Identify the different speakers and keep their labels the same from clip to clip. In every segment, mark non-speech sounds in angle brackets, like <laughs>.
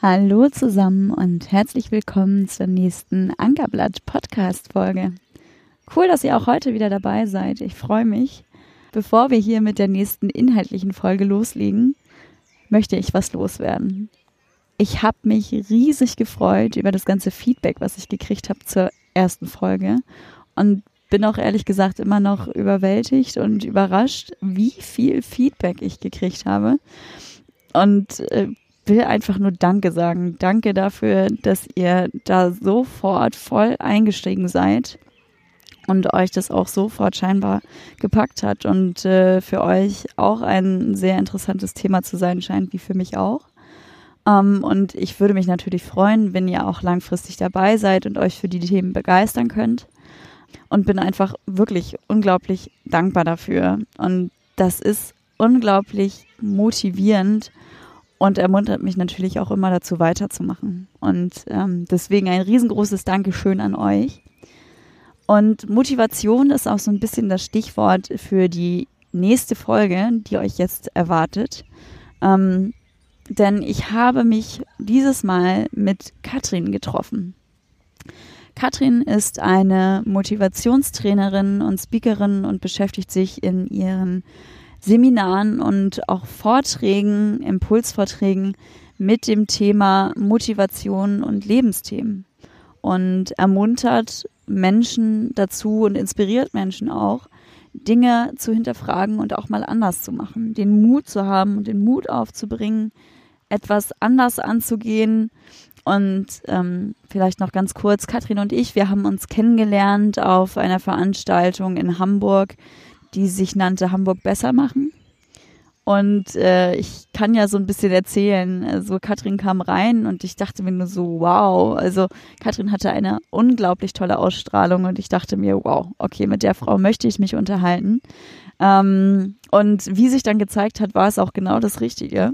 Speaker 1: Hallo zusammen und herzlich willkommen zur nächsten Ankerblatt Podcast Folge. Cool, dass ihr auch heute wieder dabei seid. Ich freue mich. Bevor wir hier mit der nächsten inhaltlichen Folge loslegen, möchte ich was loswerden. Ich habe mich riesig gefreut über das ganze Feedback, was ich gekriegt habe zur ersten Folge und bin auch ehrlich gesagt immer noch überwältigt und überrascht, wie viel Feedback ich gekriegt habe. Und äh, will einfach nur Danke sagen. Danke dafür, dass ihr da sofort voll eingestiegen seid und euch das auch sofort scheinbar gepackt hat und äh, für euch auch ein sehr interessantes Thema zu sein scheint, wie für mich auch. Ähm, und ich würde mich natürlich freuen, wenn ihr auch langfristig dabei seid und euch für die Themen begeistern könnt. Und bin einfach wirklich unglaublich dankbar dafür. Und das ist unglaublich motivierend und ermuntert mich natürlich auch immer dazu weiterzumachen. Und ähm, deswegen ein riesengroßes Dankeschön an euch. Und Motivation ist auch so ein bisschen das Stichwort für die nächste Folge, die euch jetzt erwartet. Ähm, denn ich habe mich dieses Mal mit Katrin getroffen. Katrin ist eine Motivationstrainerin und Speakerin und beschäftigt sich in ihren Seminaren und auch Vorträgen, Impulsvorträgen mit dem Thema Motivation und Lebensthemen. Und ermuntert Menschen dazu und inspiriert Menschen auch, Dinge zu hinterfragen und auch mal anders zu machen, den Mut zu haben und den Mut aufzubringen, etwas anders anzugehen. Und ähm, vielleicht noch ganz kurz, Katrin und ich, wir haben uns kennengelernt auf einer Veranstaltung in Hamburg, die sich nannte Hamburg besser machen. Und äh, ich kann ja so ein bisschen erzählen. Also Katrin kam rein und ich dachte mir nur so, wow. Also Katrin hatte eine unglaublich tolle Ausstrahlung und ich dachte mir, wow, okay, mit der Frau möchte ich mich unterhalten. Ähm, und wie sich dann gezeigt hat, war es auch genau das Richtige.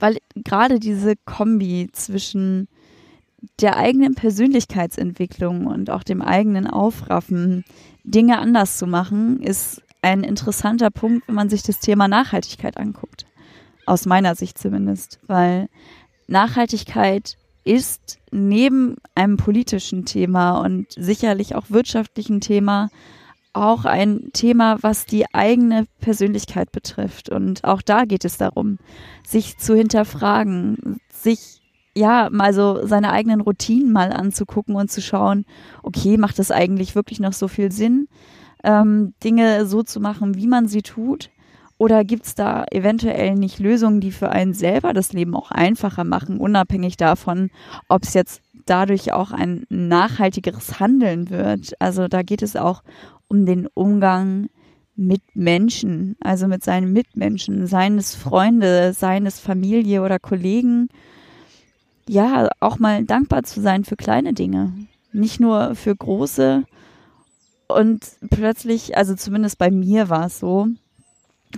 Speaker 1: Weil gerade diese Kombi zwischen der eigenen Persönlichkeitsentwicklung und auch dem eigenen Aufraffen, Dinge anders zu machen, ist ein interessanter Punkt, wenn man sich das Thema Nachhaltigkeit anguckt. Aus meiner Sicht zumindest, weil Nachhaltigkeit ist neben einem politischen Thema und sicherlich auch wirtschaftlichen Thema auch ein Thema, was die eigene Persönlichkeit betrifft. Und auch da geht es darum, sich zu hinterfragen, sich ja, mal so seine eigenen Routinen mal anzugucken und zu schauen, okay, macht das eigentlich wirklich noch so viel Sinn, ähm, Dinge so zu machen, wie man sie tut? Oder gibt es da eventuell nicht Lösungen, die für einen selber das Leben auch einfacher machen, unabhängig davon, ob es jetzt dadurch auch ein nachhaltigeres Handeln wird? Also da geht es auch um den Umgang mit Menschen, also mit seinen Mitmenschen, seines Freunde, seines Familie oder Kollegen ja, auch mal dankbar zu sein für kleine Dinge. Nicht nur für große. Und plötzlich, also zumindest bei mir war es so,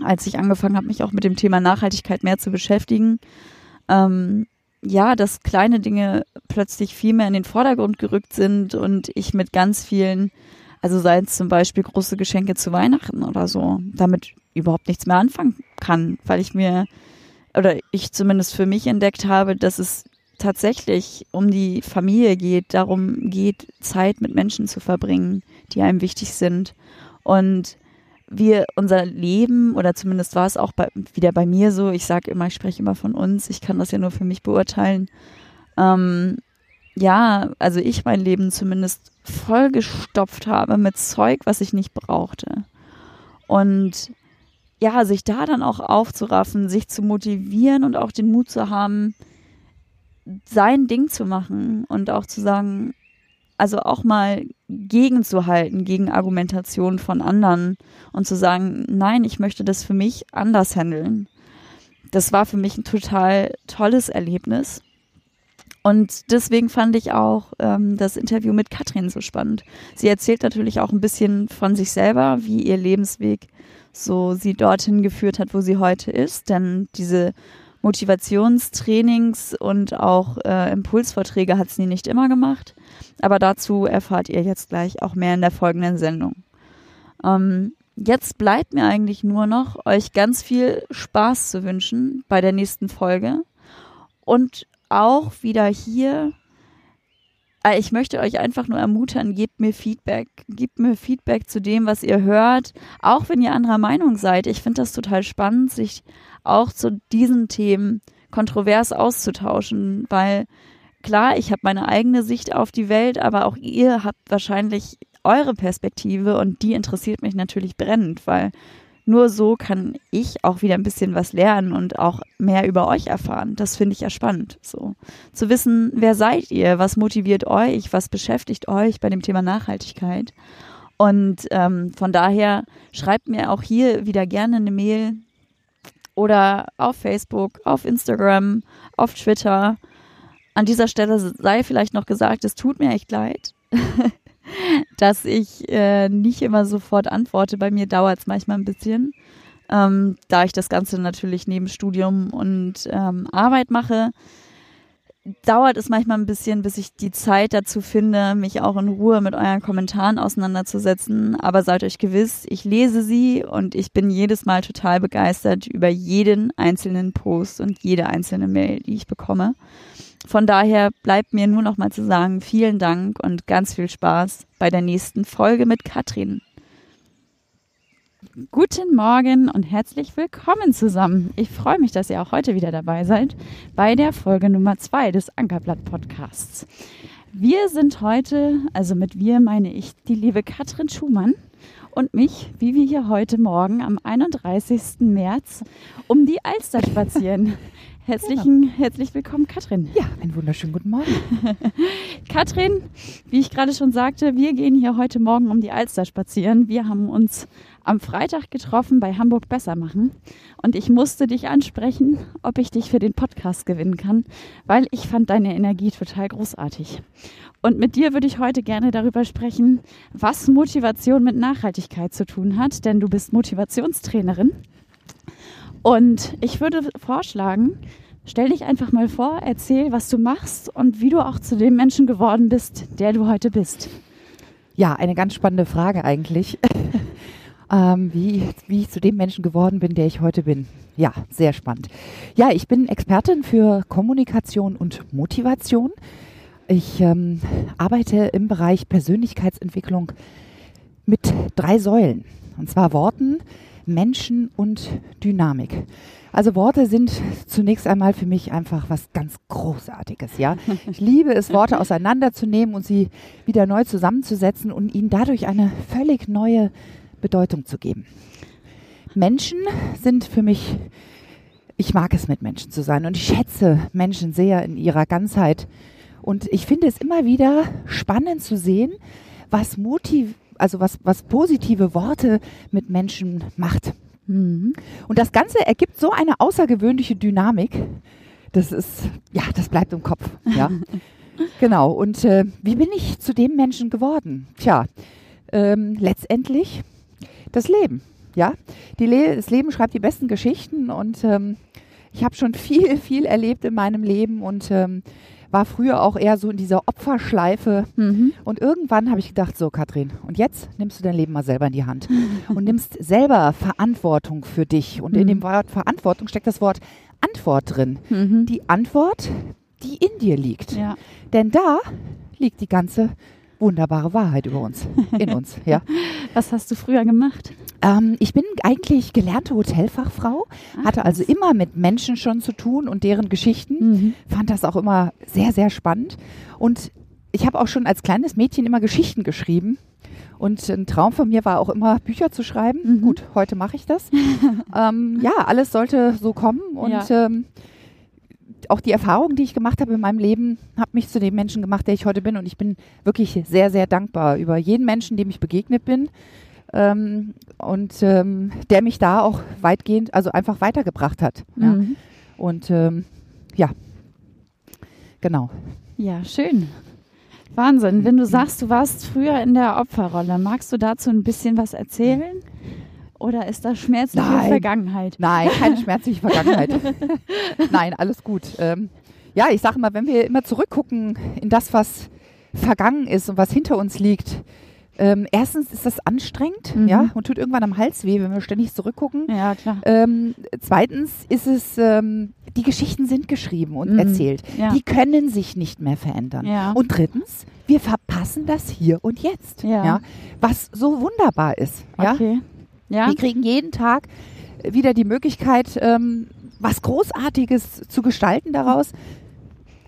Speaker 1: als ich angefangen habe, mich auch mit dem Thema Nachhaltigkeit mehr zu beschäftigen, ähm, ja, dass kleine Dinge plötzlich viel mehr in den Vordergrund gerückt sind und ich mit ganz vielen, also sei es zum Beispiel große Geschenke zu Weihnachten oder so, damit überhaupt nichts mehr anfangen kann, weil ich mir oder ich zumindest für mich entdeckt habe, dass es tatsächlich um die Familie geht, darum geht, Zeit mit Menschen zu verbringen, die einem wichtig sind. Und wir unser Leben, oder zumindest war es auch bei, wieder bei mir so, ich sage immer, ich spreche immer von uns, ich kann das ja nur für mich beurteilen. Ähm, ja, also ich mein Leben zumindest vollgestopft habe mit Zeug, was ich nicht brauchte. Und ja, sich da dann auch aufzuraffen, sich zu motivieren und auch den Mut zu haben, sein Ding zu machen und auch zu sagen, also auch mal gegenzuhalten gegen Argumentationen von anderen und zu sagen, nein, ich möchte das für mich anders handeln. Das war für mich ein total tolles Erlebnis. Und deswegen fand ich auch ähm, das Interview mit Katrin so spannend. Sie erzählt natürlich auch ein bisschen von sich selber, wie ihr Lebensweg so sie dorthin geführt hat, wo sie heute ist. Denn diese Motivationstrainings und auch äh, Impulsvorträge hat sie nicht immer gemacht. Aber dazu erfahrt ihr jetzt gleich auch mehr in der folgenden Sendung. Ähm, jetzt bleibt mir eigentlich nur noch, euch ganz viel Spaß zu wünschen bei der nächsten Folge und auch wieder hier, ich möchte euch einfach nur ermuntern, gebt mir Feedback. Gebt mir Feedback zu dem, was ihr hört, auch wenn ihr anderer Meinung seid. Ich finde das total spannend, sich auch zu diesen Themen kontrovers auszutauschen, weil klar, ich habe meine eigene Sicht auf die Welt, aber auch ihr habt wahrscheinlich eure Perspektive und die interessiert mich natürlich brennend, weil nur so kann ich auch wieder ein bisschen was lernen und auch mehr über euch erfahren. Das finde ich ja spannend. So zu wissen, wer seid ihr, was motiviert euch, was beschäftigt euch bei dem Thema Nachhaltigkeit. Und ähm, von daher schreibt mir auch hier wieder gerne eine Mail oder auf Facebook, auf Instagram, auf Twitter. An dieser Stelle sei vielleicht noch gesagt, es tut mir echt leid. <laughs> <laughs> dass ich äh, nicht immer sofort antworte. Bei mir dauert es manchmal ein bisschen, ähm, da ich das Ganze natürlich neben Studium und ähm, Arbeit mache. Dauert es manchmal ein bisschen, bis ich die Zeit dazu finde, mich auch in Ruhe mit euren Kommentaren auseinanderzusetzen. Aber seid euch gewiss, ich lese sie und ich bin jedes Mal total begeistert über jeden einzelnen Post und jede einzelne Mail, die ich bekomme. Von daher bleibt mir nur noch mal zu sagen, vielen Dank und ganz viel Spaß bei der nächsten Folge mit Katrin. Guten Morgen und herzlich willkommen zusammen. Ich freue mich, dass ihr auch heute wieder dabei seid bei der Folge Nummer zwei des Ankerblatt Podcasts. Wir sind heute, also mit wir meine ich die liebe Katrin Schumann und mich, wie wir hier heute Morgen am 31. März um die Alster spazieren. <laughs> Herzlichen, genau. herzlich willkommen, Katrin.
Speaker 2: Ja, einen wunderschönen guten Morgen. <laughs>
Speaker 1: Katrin, wie ich gerade schon sagte, wir gehen hier heute Morgen um die Alster spazieren. Wir haben uns am Freitag getroffen bei Hamburg Besser machen und ich musste dich ansprechen, ob ich dich für den Podcast gewinnen kann, weil ich fand deine Energie total großartig. Und mit dir würde ich heute gerne darüber sprechen, was Motivation mit Nachhaltigkeit zu tun hat, denn du bist Motivationstrainerin und ich würde vorschlagen, stell dich einfach mal vor, erzähl, was du machst und wie du auch zu dem Menschen geworden bist, der du heute bist.
Speaker 2: Ja, eine ganz spannende Frage eigentlich. <laughs> ähm, wie, wie ich zu dem Menschen geworden bin, der ich heute bin. Ja, sehr spannend. Ja, ich bin Expertin für Kommunikation und Motivation. Ich ähm, arbeite im Bereich Persönlichkeitsentwicklung mit drei Säulen. Und zwar Worten, Menschen und Dynamik. Also Worte sind zunächst einmal für mich einfach was ganz Großartiges, ja. Ich liebe es, Worte <laughs> auseinanderzunehmen und sie wieder neu zusammenzusetzen und ihnen dadurch eine völlig neue Bedeutung zu geben. Menschen sind für mich, ich mag es mit Menschen zu sein und ich schätze Menschen sehr in ihrer Ganzheit. Und ich finde es immer wieder spannend zu sehen, was motiviert also was, was positive Worte mit Menschen macht. Mhm. Und das Ganze ergibt so eine außergewöhnliche Dynamik. Das ist, ja, das bleibt im Kopf. Ja. <laughs> genau. Und äh, wie bin ich zu dem Menschen geworden? Tja, ähm, letztendlich das Leben. Ja, Le das Leben schreibt die besten Geschichten und ähm, ich habe schon viel, viel erlebt in meinem Leben und ähm, war früher auch eher so in dieser Opferschleife. Mhm. Und irgendwann habe ich gedacht, so Katrin, und jetzt nimmst du dein Leben mal selber in die Hand <laughs> und nimmst selber Verantwortung für dich. Und mhm. in dem Wort Verantwortung steckt das Wort Antwort drin. Mhm. Die Antwort, die in dir liegt. Ja. Denn da liegt die ganze wunderbare Wahrheit über uns, in uns. <laughs> Ja.
Speaker 1: Was hast du früher gemacht?
Speaker 2: Ähm, ich bin eigentlich gelernte Hotelfachfrau, Ach, hatte also immer mit Menschen schon zu tun und deren Geschichten. Mhm. Fand das auch immer sehr, sehr spannend. Und ich habe auch schon als kleines Mädchen immer Geschichten geschrieben. Und ein Traum von mir war auch immer, Bücher zu schreiben. Mhm. Gut, heute mache ich das. <laughs> ähm, ja, alles sollte so kommen. Und ja. ähm, auch die Erfahrungen, die ich gemacht habe in meinem Leben, habe mich zu dem Menschen gemacht, der ich heute bin. Und ich bin wirklich sehr, sehr dankbar über jeden Menschen, dem ich begegnet bin. Ähm, und ähm, der mich da auch weitgehend, also einfach weitergebracht hat. Mhm. Ja. Und ähm, ja, genau.
Speaker 1: Ja, schön. Wahnsinn. Wenn du sagst, du warst früher in der Opferrolle, magst du dazu ein bisschen was erzählen? Oder ist das schmerzliche Nein. Vergangenheit?
Speaker 2: Nein, <laughs> keine schmerzliche Vergangenheit. <laughs> Nein, alles gut. Ähm, ja, ich sage mal, wenn wir immer zurückgucken in das, was vergangen ist und was hinter uns liegt, Ähm, erstens ist das anstrengend,
Speaker 1: Mhm.
Speaker 2: ja, und tut irgendwann am Hals weh, wenn wir ständig zurückgucken.
Speaker 1: Ja, klar.
Speaker 2: Ähm, zweitens ist es, ähm, die Geschichten sind geschrieben und
Speaker 1: Mhm.
Speaker 2: erzählt.
Speaker 1: Ja.
Speaker 2: Die können sich nicht mehr verändern.
Speaker 1: Ja.
Speaker 2: Und drittens, wir verpassen das hier und jetzt.
Speaker 1: Ja.
Speaker 2: was so wunderbar ist. Ja?
Speaker 1: Okay. Ja.
Speaker 2: Wir kriegen jeden Tag wieder die Möglichkeit, ähm, was Großartiges zu gestalten daraus.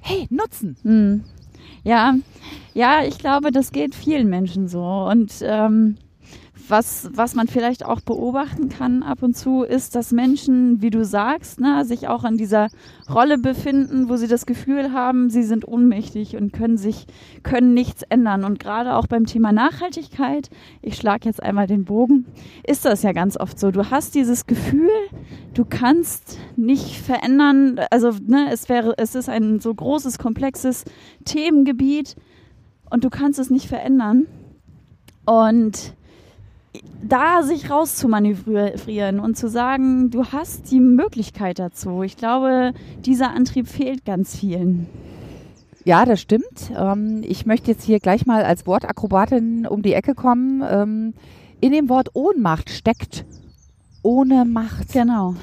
Speaker 2: Hey, nutzen.
Speaker 1: Hm. Ja, ja, ich glaube, das geht vielen Menschen so. Und ähm, was, was man vielleicht auch beobachten kann ab und zu, ist, dass Menschen, wie du sagst, ne, sich auch in dieser Rolle befinden, wo sie das Gefühl haben, sie sind ohnmächtig und können sich, können nichts ändern. Und gerade auch beim Thema Nachhaltigkeit, ich schlage jetzt einmal den Bogen, ist das ja ganz oft so. Du hast dieses Gefühl, du kannst nicht verändern, also ne, es wäre, es ist ein so großes, komplexes Themengebiet und du kannst es nicht verändern. Und da sich rauszumanövrieren und zu sagen, du hast die Möglichkeit dazu. Ich glaube, dieser Antrieb fehlt ganz vielen.
Speaker 2: Ja, das stimmt. Ähm, ich möchte jetzt hier gleich mal als Wortakrobatin um die Ecke kommen. Ähm, in dem Wort Ohnmacht steckt ohne Macht.
Speaker 1: Genau.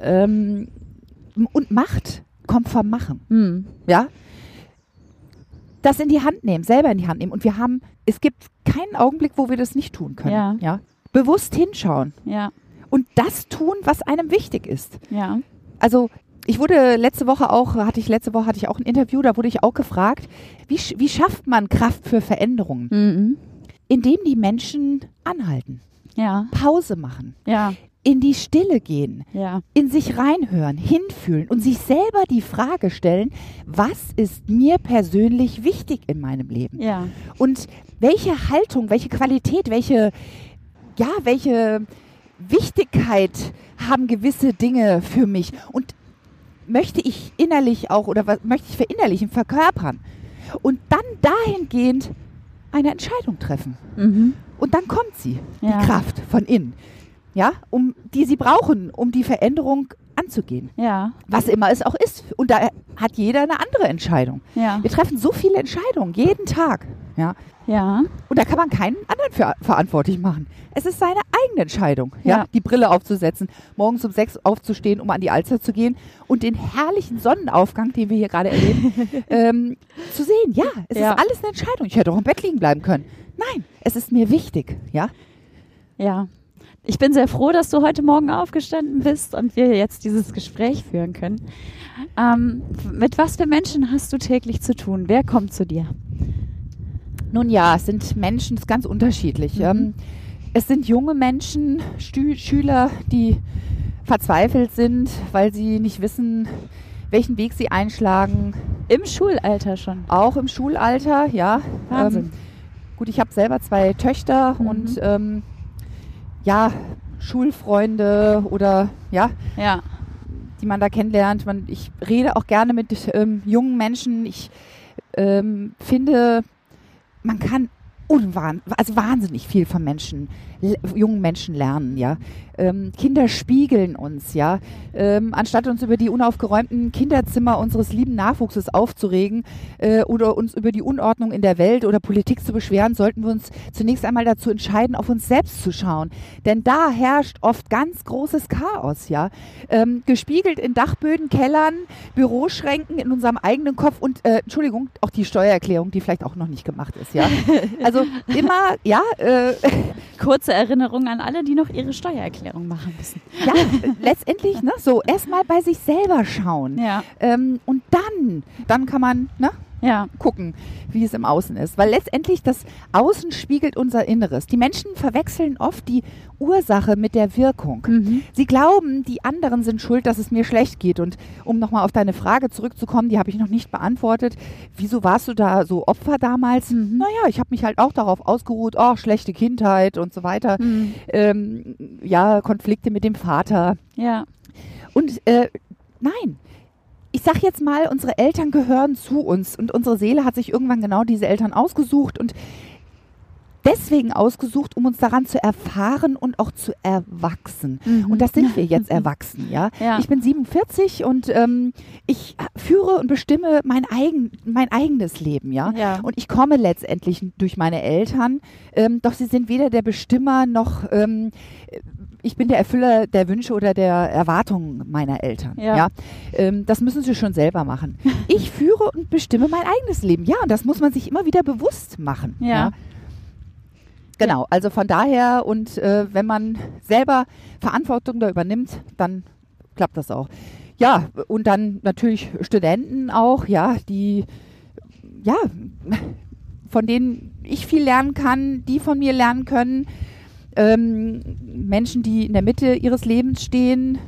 Speaker 2: Ähm, und Macht kommt vom Machen.
Speaker 1: Hm.
Speaker 2: Ja? Das in die Hand nehmen, selber in die Hand nehmen. Und wir haben, es gibt keinen Augenblick, wo wir das nicht tun können.
Speaker 1: Ja.
Speaker 2: Bewusst hinschauen
Speaker 1: Ja,
Speaker 2: und das tun, was einem wichtig ist.
Speaker 1: ja.
Speaker 2: Also ich wurde letzte Woche auch, hatte ich letzte Woche hatte ich auch ein Interview, da wurde ich auch gefragt, wie, wie schafft man Kraft für Veränderungen?
Speaker 1: Mhm.
Speaker 2: Indem die Menschen anhalten,
Speaker 1: Ja,
Speaker 2: Pause machen,
Speaker 1: ja,
Speaker 2: in die Stille gehen,
Speaker 1: ja,
Speaker 2: in sich reinhören, hinfühlen und sich selber die Frage stellen, was ist mir persönlich wichtig in meinem Leben?
Speaker 1: ja,
Speaker 2: Und welche Haltung, welche Qualität, welche, ja, welche Wichtigkeit haben gewisse Dinge für mich? Und möchte ich innerlich auch oder was möchte ich verinnerlichen, verkörpern? Und dann dahingehend eine Entscheidung treffen.
Speaker 1: mhm.
Speaker 2: Und dann kommt sie,
Speaker 1: Ja.
Speaker 2: die Kraft von innen, ja, um die sie brauchen, um die Veränderung anzugehen.
Speaker 1: ja,
Speaker 2: Was immer es auch ist. Und da hat jeder eine andere Entscheidung.
Speaker 1: ja,
Speaker 2: Wir treffen so viele Entscheidungen jeden Tag, ja.
Speaker 1: ja,
Speaker 2: Und da kann man keinen anderen für verantwortlich machen. Es ist seine eigene Entscheidung, ja,
Speaker 1: Ja.
Speaker 2: die Brille aufzusetzen, morgens um sechs aufzustehen, um an die Alster zu gehen und den herrlichen Sonnenaufgang, den wir hier gerade erleben, <laughs> ähm, zu sehen. Ja, es
Speaker 1: Ja.
Speaker 2: ist alles eine Entscheidung. Ich hätte auch im Bett liegen bleiben können. Nein, es ist mir wichtig, ja.
Speaker 1: ja. Ich bin sehr froh, dass du heute Morgen aufgestanden bist und wir jetzt dieses Gespräch führen können. Ähm, mit was für Menschen hast du täglich zu tun? Wer kommt zu dir?
Speaker 2: Nun ja, es sind Menschen, es ist ganz unterschiedlich.
Speaker 1: Mhm.
Speaker 2: Ähm, es sind junge Menschen, Stü Schüler, die verzweifelt sind, weil sie nicht wissen, welchen Weg sie einschlagen.
Speaker 1: Im Schulalter schon.
Speaker 2: Auch im Schulalter, ja.
Speaker 1: Wahnsinn.
Speaker 2: Ähm, gut, ich habe selber zwei Töchter
Speaker 1: Mhm.
Speaker 2: und ähm, ja, Schulfreunde oder ja,
Speaker 1: Ja,
Speaker 2: die man da kennenlernt. Man, ich rede auch gerne mit ähm, jungen Menschen. Ich ähm, finde, man kann unwahn, also wahnsinnig viel von Menschen, jungen Menschen lernen, ja. Ähm, Kinder spiegeln uns, ja. Ähm, anstatt uns über die unaufgeräumten Kinderzimmer unseres lieben Nachwuchses aufzuregen äh, oder uns über die Unordnung in der Welt oder Politik zu beschweren, sollten wir uns zunächst einmal dazu entscheiden, auf uns selbst zu schauen. Denn da herrscht oft ganz großes Chaos, ja. Ähm, gespiegelt in Dachböden, Kellern, Büroschränken, in unserem eigenen Kopf und, äh, Entschuldigung, auch die Steuererklärung, die vielleicht auch noch nicht gemacht ist, ja. Also immer, ja, äh, <laughs>
Speaker 1: kurze Erinnerung an alle, die noch ihre Steuererklärung machen müssen.
Speaker 2: ja, <laughs> letztendlich, ne, so erstmal bei sich selber schauen.
Speaker 1: Ja,
Speaker 2: Ähm, und dann, dann kann man, ne,
Speaker 1: ja,
Speaker 2: gucken, wie es im Außen ist. Weil letztendlich das Außen spiegelt unser Inneres. Die Menschen verwechseln oft die Ursache mit der Wirkung.
Speaker 1: mhm.
Speaker 2: Sie glauben, die anderen sind schuld, dass es mir schlecht geht. Und um nochmal auf deine Frage zurückzukommen, die habe ich noch nicht beantwortet. Wieso warst du da so Opfer damals?
Speaker 1: Mhm.
Speaker 2: Naja, ich habe mich halt auch darauf ausgeruht, oh, schlechte Kindheit und so weiter.
Speaker 1: Mhm.
Speaker 2: Ähm, ja, Konflikte mit dem Vater.
Speaker 1: ja,
Speaker 2: Und äh, nein, ich sag jetzt mal, unsere Eltern gehören zu uns und unsere Seele hat sich irgendwann genau diese Eltern ausgesucht und deswegen ausgesucht, um uns daran zu erfahren und auch zu erwachsen.
Speaker 1: Mhm.
Speaker 2: Und das sind wir jetzt <laughs> erwachsen, ja.
Speaker 1: Ja.
Speaker 2: Ich bin 47 und ähm, ich führe und bestimme mein, eigen, mein eigenes Leben, ja.
Speaker 1: Ja.
Speaker 2: Und ich komme letztendlich durch meine Eltern, ähm, doch sie sind weder der Bestimmer noch ähm, ich bin der Erfüller der Wünsche oder der Erwartungen meiner Eltern.
Speaker 1: Ja.
Speaker 2: Ja. Ähm, das müssen sie schon selber machen. <laughs> Ich führe und bestimme mein eigenes Leben. Ja, und das muss man sich immer wieder bewusst machen.
Speaker 1: Ja.
Speaker 2: Genau, also von daher und äh, wenn man selber Verantwortung da übernimmt, dann klappt das auch. Ja, und dann natürlich Studenten auch, ja, die, ja, von denen ich viel lernen kann, die von mir lernen können. Ähm, Menschen, die in der Mitte ihres Lebens stehen.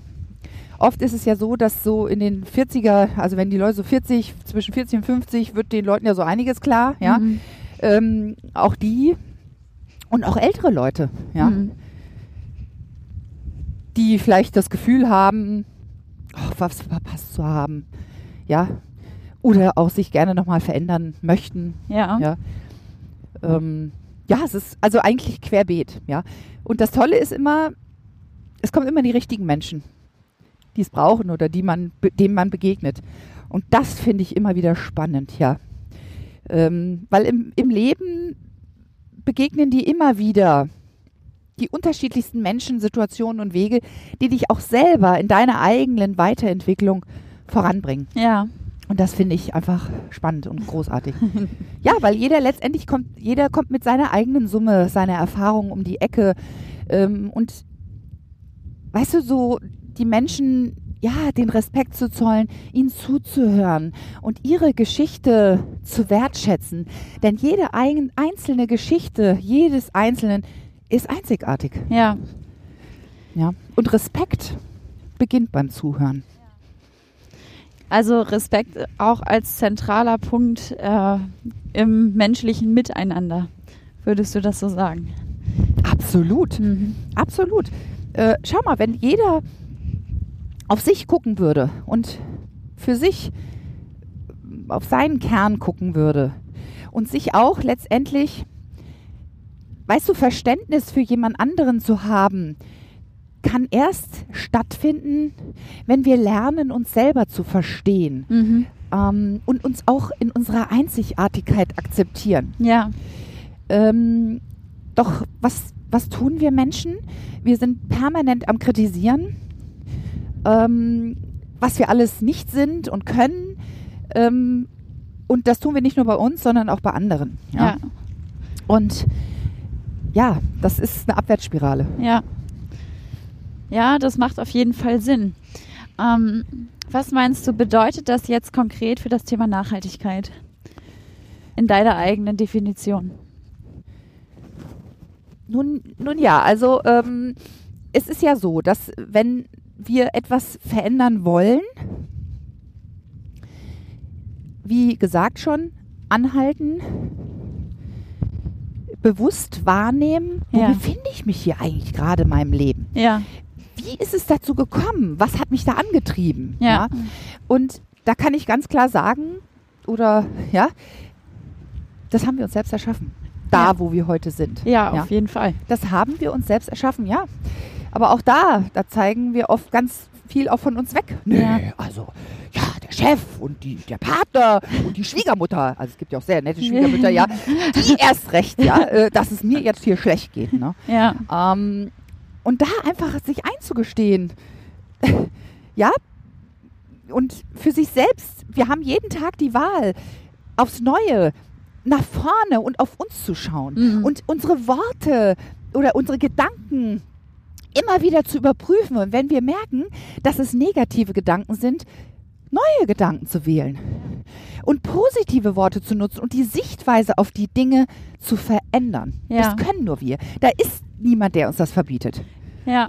Speaker 2: Oft ist es ja so, dass so in den 40er, also wenn die Leute so 40, zwischen 40 und 50, wird den Leuten ja so einiges klar, ja.
Speaker 1: Mhm.
Speaker 2: Ähm, auch die und auch ältere Leute, ja,
Speaker 1: Mhm.
Speaker 2: die vielleicht das Gefühl haben, oh, was verpasst zu haben, ja, oder auch sich gerne nochmal verändern möchten,
Speaker 1: Ja.
Speaker 2: ja. Ähm, ja, es ist also eigentlich querbeet, ja. Und das Tolle ist immer, es kommen immer die richtigen Menschen, die es brauchen oder die man, denen man begegnet. Und das finde ich immer wieder spannend, ja. Ähm, weil im, im Leben begegnen dir immer wieder die unterschiedlichsten Menschen, Situationen und Wege, die dich auch selber in deiner eigenen Weiterentwicklung voranbringen.
Speaker 1: Ja.
Speaker 2: Und das finde ich einfach spannend und großartig. <laughs> ja, weil jeder letztendlich kommt, jeder kommt mit seiner eigenen Summe, seiner Erfahrung um die Ecke. Ähm, und weißt du, so die Menschen, ja, den Respekt zu zollen, ihnen zuzuhören und ihre Geschichte zu wertschätzen. Denn jede ein, einzelne Geschichte, jedes Einzelnen ist einzigartig.
Speaker 1: Ja.
Speaker 2: Ja. Und Respekt beginnt beim Zuhören.
Speaker 1: Also Respekt auch als zentraler Punkt äh, im menschlichen Miteinander. Würdest du das so sagen?
Speaker 2: Absolut.
Speaker 1: Mhm.
Speaker 2: Absolut. Äh, schau mal, wenn jeder auf sich gucken würde und für sich auf seinen Kern gucken würde und sich auch letztendlich, weißt du, Verständnis für jemand anderen zu haben, kann erst stattfinden, wenn wir lernen, uns selber zu verstehen
Speaker 1: Mhm.
Speaker 2: ähm, und uns auch in unserer Einzigartigkeit akzeptieren.
Speaker 1: Ja.
Speaker 2: Ähm, doch was, was tun wir Menschen? Wir sind permanent am Kritisieren, ähm, was wir alles nicht sind und können. Ähm, und das tun wir nicht nur bei uns, sondern auch bei anderen.
Speaker 1: Ja.
Speaker 2: Und ja, das ist eine Abwärtsspirale.
Speaker 1: Ja. Ja, das macht auf jeden Fall Sinn. Ähm, was meinst du, bedeutet das jetzt konkret für das Thema Nachhaltigkeit? In deiner eigenen Definition.
Speaker 2: Nun, nun ja, also ähm, es ist ja so, dass wenn wir etwas verändern wollen, wie gesagt schon, anhalten, bewusst wahrnehmen, wo
Speaker 1: Ja.
Speaker 2: befinde ich mich hier eigentlich gerade in meinem Leben?
Speaker 1: Ja.
Speaker 2: Wie ist es dazu gekommen? Was hat mich da angetrieben?
Speaker 1: Ja.
Speaker 2: Und da kann ich ganz klar sagen, oder ja, das haben wir uns selbst erschaffen. Da,
Speaker 1: Ja.
Speaker 2: wo wir heute sind.
Speaker 1: Ja, auf jeden Fall.
Speaker 2: Das haben wir uns selbst erschaffen, ja. Aber auch da, da zeigen wir oft ganz viel auch von uns weg. Nee,
Speaker 1: Ja.
Speaker 2: also, ja, der Chef und die, der Partner und die Schwiegermutter, also es gibt ja auch sehr nette Schwiegermütter, ja, <laughs> die erst recht, ja, äh, dass es mir jetzt hier schlecht geht. Ne?
Speaker 1: Ja.
Speaker 2: Ähm, und da einfach sich einzugestehen, <laughs> ja, und für sich selbst, wir haben jeden Tag die Wahl, aufs Neue nach vorne und auf uns zu schauen
Speaker 1: Mhm.
Speaker 2: und unsere Worte oder unsere Gedanken immer wieder zu überprüfen. Und wenn wir merken, dass es negative Gedanken sind, neue Gedanken zu wählen und positive Worte zu nutzen und die Sichtweise auf die Dinge zu verändern.
Speaker 1: Ja.
Speaker 2: Das können nur wir. Da ist niemand, der uns das verbietet.
Speaker 1: Ja.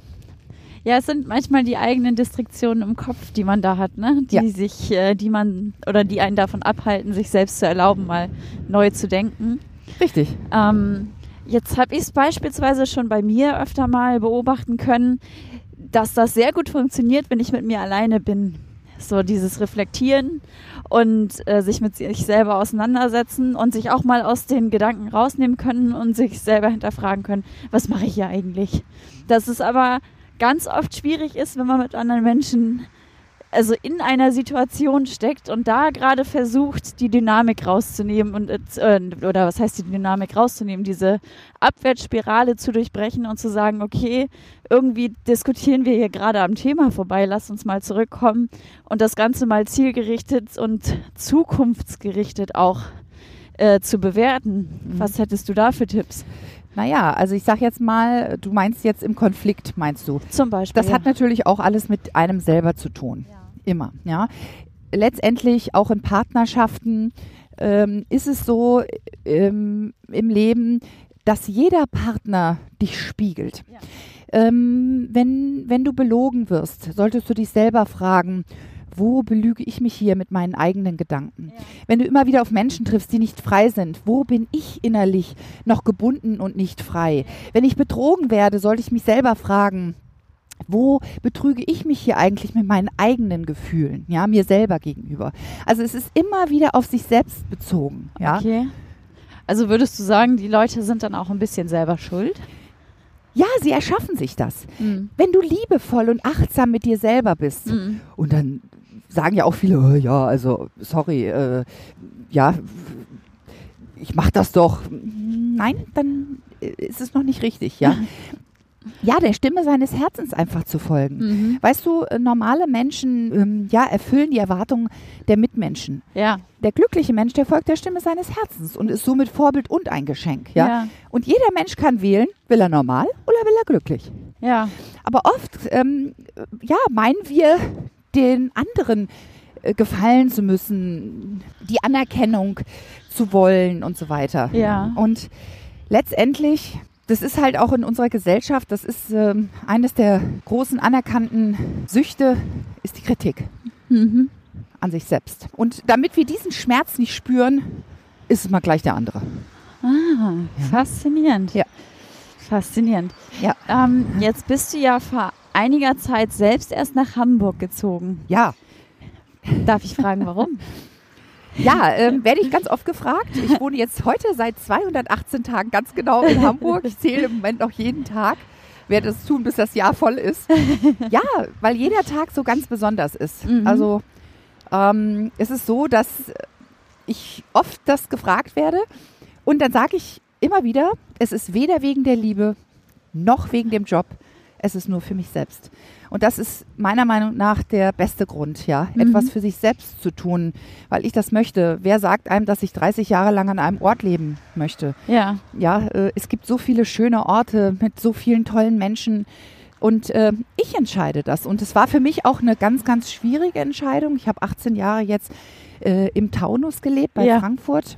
Speaker 1: Ja, es sind manchmal die eigenen Distriktionen im Kopf, die man da hat, ne? Die
Speaker 2: Ja.
Speaker 1: sich, äh, die man oder die einen davon abhalten, sich selbst zu erlauben, mal neu zu denken.
Speaker 2: Richtig.
Speaker 1: Ähm, jetzt habe ich es beispielsweise schon bei mir öfter mal beobachten können, dass das sehr gut funktioniert, wenn ich mit mir alleine bin. So dieses Reflektieren und äh, sich mit sich selber auseinandersetzen und sich auch mal aus den Gedanken rausnehmen können und sich selber hinterfragen können, was mache ich hier eigentlich? Dass es aber ganz oft schwierig ist, wenn man mit anderen Menschen also in einer Situation steckt und da gerade versucht, die Dynamik rauszunehmen und äh, oder was heißt die Dynamik rauszunehmen, diese Abwärtsspirale zu durchbrechen und zu sagen, okay, irgendwie diskutieren wir hier gerade am Thema vorbei, lass uns mal zurückkommen und das Ganze mal zielgerichtet und zukunftsgerichtet auch äh, zu bewerten. Mhm. Was hättest du da für Tipps?
Speaker 2: Naja, also ich sag jetzt mal, du meinst jetzt im Konflikt, meinst du?
Speaker 1: Zum Beispiel.
Speaker 2: Das hat natürlich auch alles mit einem selber zu tun. Ja. Immer, ja. Letztendlich auch in Partnerschaften ähm, ist es so ähm, im Leben, dass jeder Partner dich spiegelt. Ja. Ähm, wenn, wenn du belogen wirst, solltest du dich selber fragen, wo belüge ich mich hier mit meinen eigenen Gedanken? Ja. Wenn du immer wieder auf Menschen triffst, die nicht frei sind, wo bin ich innerlich noch gebunden und nicht frei? Wenn ich betrogen werde, sollte ich mich selber fragen, wo betrüge ich mich hier eigentlich mit meinen eigenen Gefühlen, ja, mir selber gegenüber? Also es ist immer wieder auf sich selbst bezogen, ja.
Speaker 1: Okay. Also würdest du sagen, die Leute sind dann auch ein bisschen selber schuld?
Speaker 2: Ja, sie erschaffen sich das. Mhm. Wenn du liebevoll und achtsam mit dir selber bist mhm. und dann sagen ja auch viele, oh, ja, also sorry, äh, ja, ich mach das doch. Nein, dann ist es noch nicht richtig, ja. <laughs> Ja, der Stimme seines Herzens einfach zu folgen. Mhm. Weißt du, äh, normale Menschen ähm, ja, erfüllen die Erwartungen der Mitmenschen.
Speaker 1: Ja.
Speaker 2: Der glückliche Mensch, der folgt der Stimme seines Herzens und ist somit Vorbild und ein Geschenk. Ja? ja. Und jeder Mensch kann wählen, will er normal oder will er glücklich.
Speaker 1: Ja.
Speaker 2: Aber oft ähm, ja, meinen wir, den anderen äh, gefallen zu müssen, die Anerkennung zu wollen und so weiter.
Speaker 1: Ja.
Speaker 2: Und letztendlich, das ist halt auch in unserer Gesellschaft, das ist äh, eines der großen anerkannten Süchte, ist die Kritik mhm. an sich selbst. Und damit wir diesen Schmerz nicht spüren, ist es mal gleich der andere.
Speaker 1: Ah, ja. faszinierend.
Speaker 2: Ja.
Speaker 1: Faszinierend. Ja. Ähm, jetzt bist du ja vor einiger Zeit selbst erst nach Hamburg gezogen.
Speaker 2: Ja.
Speaker 1: Darf ich fragen, warum? <laughs>
Speaker 2: Ja, ähm, werde ich ganz oft gefragt. Ich <laughs> wohne jetzt heute seit 218 Tagen ganz genau in Hamburg. Ich zähle im Moment noch jeden Tag. Werde es tun, bis das Jahr voll ist. Ja, weil jeder Tag so ganz besonders ist. Mhm. Also ähm, es ist so, dass ich oft das gefragt werde und dann sage ich immer wieder, es ist weder wegen der Liebe noch wegen dem Job, es ist nur für mich selbst. Und das ist meiner Meinung nach der beste Grund, ja, mhm. etwas für sich selbst zu tun, weil ich das möchte. Wer sagt einem, dass ich 30 Jahre lang an einem Ort leben möchte?
Speaker 1: Ja.
Speaker 2: Ja, äh, es gibt so viele schöne Orte mit so vielen tollen Menschen. Und äh, ich entscheide das. Und es war für mich auch eine ganz, ganz schwierige Entscheidung. Ich habe 18 Jahre jetzt äh, im Taunus gelebt bei ja. Frankfurt.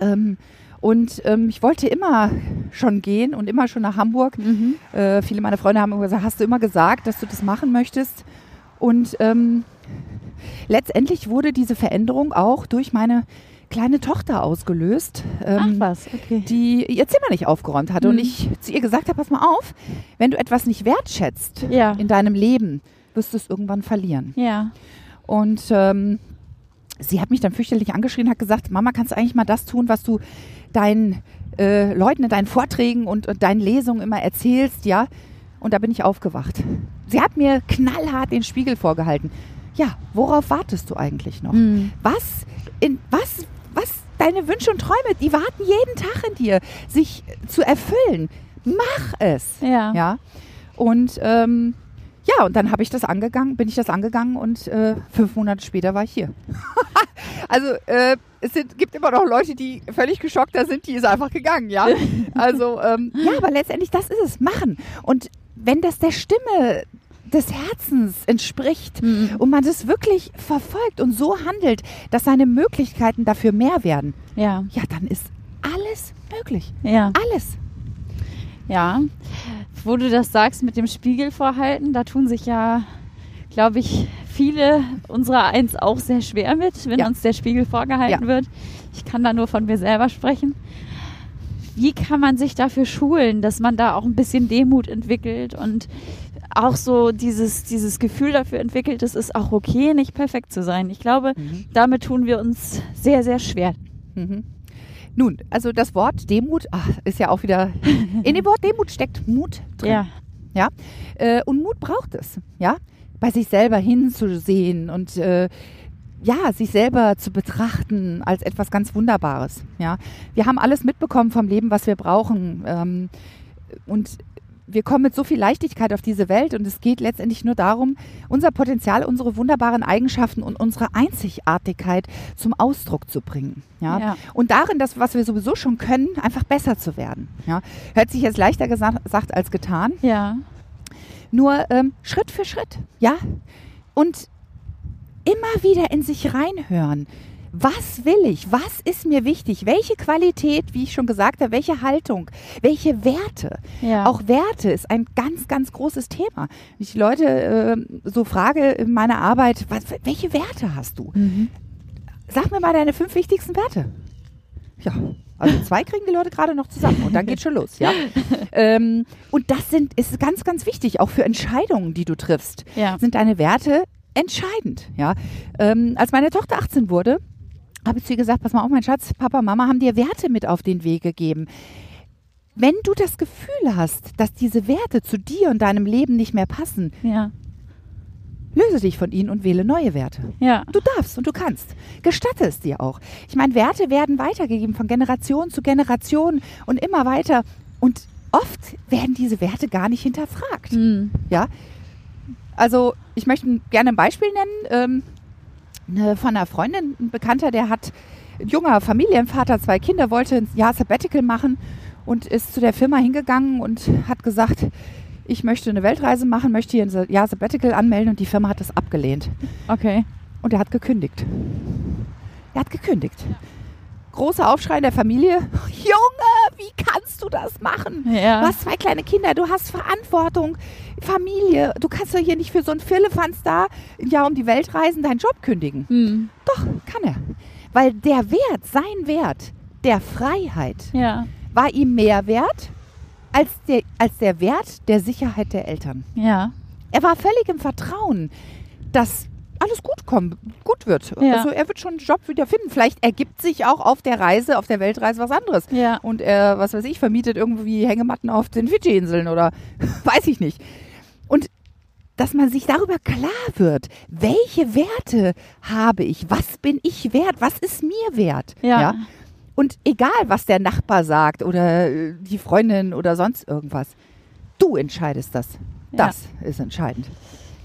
Speaker 2: Ähm, und ähm, ich wollte immer schon gehen und immer schon nach Hamburg. Mhm. Äh, viele meiner Freunde haben gesagt, hast du immer gesagt, dass du das machen möchtest? Und ähm, letztendlich wurde diese Veränderung auch durch meine kleine Tochter ausgelöst,
Speaker 1: ähm, was, okay.
Speaker 2: die ihr Zimmer nicht aufgeräumt hatte. Mhm. Und ich zu ihr gesagt habe, pass mal auf, wenn du etwas nicht wertschätzt ja. in deinem Leben, wirst du es irgendwann verlieren.
Speaker 1: Ja.
Speaker 2: Und ähm, sie hat mich dann fürchterlich angeschrien, hat gesagt, Mama, kannst du eigentlich mal das tun, was du deinen äh, Leuten in deinen Vorträgen und, und deinen Lesungen immer erzählst, ja. Und da bin ich aufgewacht. Sie hat mir knallhart den Spiegel vorgehalten. Ja, worauf wartest du eigentlich noch? Mhm. Was, in, was, was, deine Wünsche und Träume, die warten jeden Tag in dir, sich zu erfüllen. Mach es.
Speaker 1: Ja.
Speaker 2: ja? Und ähm, ja, und dann habe ich das angegangen, bin ich das angegangen und äh, fünf Monate später war ich hier. <laughs> also äh, es sind, gibt immer noch Leute, die völlig geschockt sind, die ist einfach gegangen, ja. <laughs> Also ähm, ja, aber letztendlich das ist es, machen. Und wenn das der Stimme des Herzens entspricht mhm. und man das wirklich verfolgt und so handelt, dass seine Möglichkeiten dafür mehr werden,
Speaker 1: ja,
Speaker 2: ja, dann ist alles möglich.
Speaker 1: Ja.
Speaker 2: Alles.
Speaker 1: Ja, wo du das sagst mit dem Spiegel vorhalten, da tun sich ja, glaube ich, viele unserer Eins auch sehr schwer mit, wenn ja. uns der Spiegel vorgehalten ja. wird. Ich kann da nur von mir selber sprechen. Wie kann man sich dafür schulen, dass man da auch ein bisschen Demut entwickelt und auch so dieses, dieses Gefühl dafür entwickelt, es ist auch okay, nicht perfekt zu sein. Ich glaube,
Speaker 2: Mhm.
Speaker 1: damit tun wir uns sehr, sehr schwer.
Speaker 2: Mhm. Nun, also das Wort Demut ach, ist ja auch wieder. <laughs> In dem Wort Demut steckt Mut drin.
Speaker 1: Ja.
Speaker 2: Äh, und Mut braucht es, ja, bei sich selber hinzusehen und äh, ja, sich selber zu betrachten als etwas ganz Wunderbares. Ja, wir haben alles mitbekommen vom Leben, was wir brauchen, ähm, und wir kommen mit so viel Leichtigkeit auf diese Welt und es geht letztendlich nur darum, unser Potenzial, unsere wunderbaren Eigenschaften und unsere Einzigartigkeit zum Ausdruck zu bringen. Ja?
Speaker 1: Ja.
Speaker 2: Und darin, das, was wir sowieso schon können, einfach besser zu werden. Ja? Hört sich jetzt leichter gesa- gesagt als getan.
Speaker 1: Ja.
Speaker 2: Nur ähm, Schritt für Schritt, ja. Und immer wieder in sich reinhören. Was will ich? Was ist mir wichtig? Welche Qualität, wie ich schon gesagt habe, welche Haltung, welche Werte?
Speaker 1: Ja.
Speaker 2: Auch Werte ist ein ganz, ganz großes Thema. Wenn ich die Leute äh, so frage in meiner Arbeit, was, welche Werte hast du?
Speaker 1: Mhm.
Speaker 2: Sag mir mal deine fünf wichtigsten Werte. Ja, also zwei kriegen die Leute gerade noch zusammen und dann geht schon los, ja. <laughs> ähm, und das sind, ist ganz, ganz wichtig, auch für Entscheidungen, die du triffst,
Speaker 1: Ja.
Speaker 2: sind deine Werte entscheidend, ja. Ähm, als meine Tochter 18 wurde, habe ich zu ihr gesagt, pass mal auf, mein Schatz, Papa, Mama haben dir Werte mit auf den Weg gegeben. Wenn du das Gefühl hast, dass diese Werte zu dir und deinem Leben nicht mehr passen,
Speaker 1: Ja.
Speaker 2: löse dich von ihnen und wähle neue Werte.
Speaker 1: Ja.
Speaker 2: Du darfst und du kannst. Gestatte es dir auch. Ich meine, Werte werden weitergegeben von Generation zu Generation und immer weiter. Und oft werden diese Werte gar nicht hinterfragt.
Speaker 1: Mhm.
Speaker 2: Ja. Also, ich möchte gerne ein Beispiel nennen. Ähm, eine, von einer Freundin, ein Bekannter, der hat ein junger Familienvater, zwei Kinder, wollte ein Jahr Sabbatical machen und ist zu der Firma hingegangen und hat gesagt, ich möchte eine Weltreise machen, möchte hier ein Jahr Sabbatical anmelden und die Firma hat das abgelehnt.
Speaker 1: Okay.
Speaker 2: Und er hat gekündigt. Er hat gekündigt. Großer Aufschrei in der Familie. <laughs> Junge, wie kannst du das machen?
Speaker 1: Ja.
Speaker 2: Du hast zwei kleine Kinder, du hast Verantwortung, Familie. Du kannst doch hier nicht für so ein Firlefanz da ein Jahr um die Welt reisen, deinen Job kündigen.
Speaker 1: Mhm.
Speaker 2: Doch, kann er. Weil der Wert, sein Wert der Freiheit
Speaker 1: Ja.
Speaker 2: war ihm mehr wert als der, als der Wert der Sicherheit der Eltern.
Speaker 1: Ja.
Speaker 2: Er war völlig im Vertrauen, dass alles gut kommen, gut wird.
Speaker 1: Ja.
Speaker 2: Also er wird schon einen Job wieder finden. Vielleicht ergibt sich auch auf der Reise, auf der Weltreise was anderes.
Speaker 1: Ja.
Speaker 2: Und er, was weiß ich, vermietet irgendwie Hängematten auf den Fidschi-Inseln oder <laughs> weiß ich nicht. Und dass man sich darüber klar wird, welche Werte habe ich, was bin ich wert, was ist mir wert.
Speaker 1: Ja.
Speaker 2: Und egal, was der Nachbar sagt oder äh, die Freundin oder sonst irgendwas, du entscheidest das.
Speaker 1: Ja.
Speaker 2: Das ist entscheidend.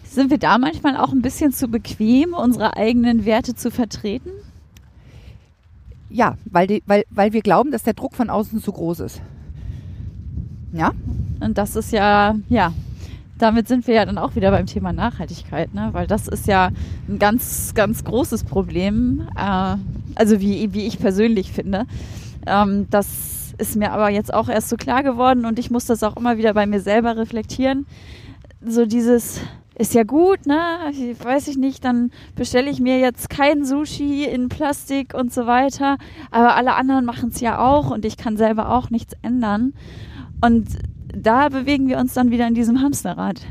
Speaker 1: Sind wir da manchmal auch ein bisschen zu bequem, unsere eigenen Werte zu vertreten?
Speaker 2: Ja, weil, die, weil, weil wir glauben, dass der Druck von außen zu groß ist. Ja?
Speaker 1: Und das ist ja, ja, damit sind wir ja dann auch wieder beim Thema Nachhaltigkeit, ne? weil das ist ja ein ganz, ganz großes Problem. Äh, also wie, wie ich persönlich finde. Ähm, das ist mir aber jetzt auch erst so klar geworden und ich muss das auch immer wieder bei mir selber reflektieren. So dieses ist ja gut, ne? Ich weiß ich nicht, dann bestelle ich mir jetzt kein Sushi in Plastik und so weiter. Aber alle anderen machen es ja auch und ich kann selber auch nichts ändern. Und da bewegen wir uns dann wieder in diesem Hamsterrad.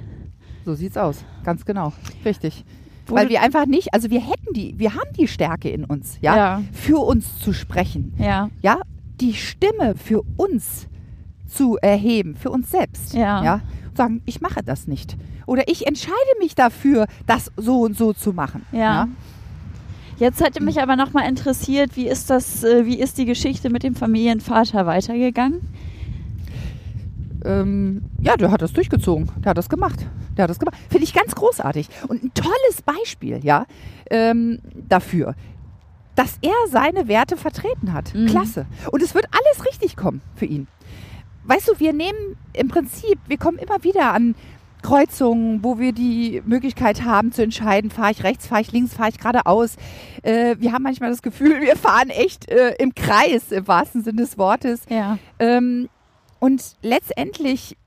Speaker 2: So sieht's aus. Ganz genau. Richtig.
Speaker 1: Wo
Speaker 2: Weil wir einfach nicht, also wir hätten die, wir haben die Stärke in uns, ja,
Speaker 1: Ja.
Speaker 2: für uns zu sprechen,
Speaker 1: Ja,
Speaker 2: ja, die Stimme für uns zu erheben, für uns selbst,
Speaker 1: Ja.
Speaker 2: ja, sagen, ich mache das nicht oder ich entscheide mich dafür, das so und so zu machen,
Speaker 1: Ja. Jetzt hätte mich aber noch mal interessiert, wie ist das, äh, wie ist die Geschichte mit dem Familienvater weitergegangen?
Speaker 2: ähm, ja, der hat das durchgezogen. Der hat das gemacht. Der hat das gemacht. Finde ich ganz großartig. Und ein tolles Beispiel, ja, ähm, dafür, dass er seine Werte vertreten hat.
Speaker 1: Mhm.
Speaker 2: Klasse. Und es wird alles richtig kommen für ihn. Weißt du, wir nehmen im Prinzip, wir kommen immer wieder an Kreuzungen, wo wir die Möglichkeit haben zu entscheiden, fahre ich rechts, fahre ich links, fahre ich geradeaus. Äh, wir haben manchmal das Gefühl, wir fahren echt äh, im Kreis, im wahrsten Sinne des Wortes.
Speaker 1: Ja.
Speaker 2: Ähm, und letztendlich,